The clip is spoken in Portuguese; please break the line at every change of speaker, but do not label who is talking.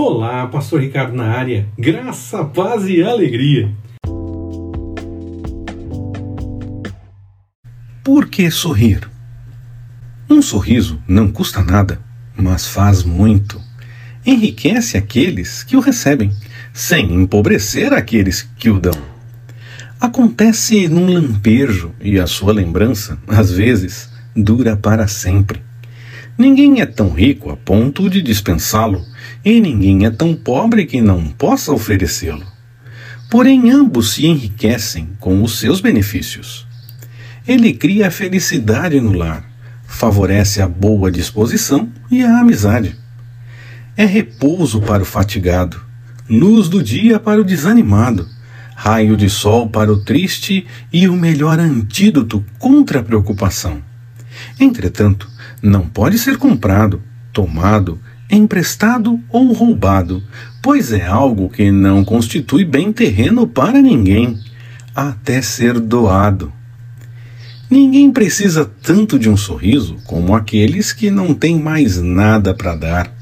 Olá, Pastor Ricardo na área. Graça, paz e alegria.
Por que sorrir? Um sorriso não custa nada, mas faz muito. Enriquece aqueles que o recebem, sem empobrecer aqueles que o dão. Acontece num lampejo e a sua lembrança, às vezes, dura para sempre. Ninguém é tão rico a ponto de dispensá-lo, e ninguém é tão pobre que não possa oferecê-lo. Porém, ambos se enriquecem com os seus benefícios. Ele cria a felicidade no lar, favorece a boa disposição e a amizade. É repouso para o fatigado, luz do dia para o desanimado, raio de sol para o triste e o melhor antídoto contra a preocupação. Entretanto, não pode ser comprado, tomado, emprestado ou roubado, pois é algo que não constitui bem terreno para ninguém, até ser doado. Ninguém precisa tanto de um sorriso como aqueles que não têm mais nada para dar.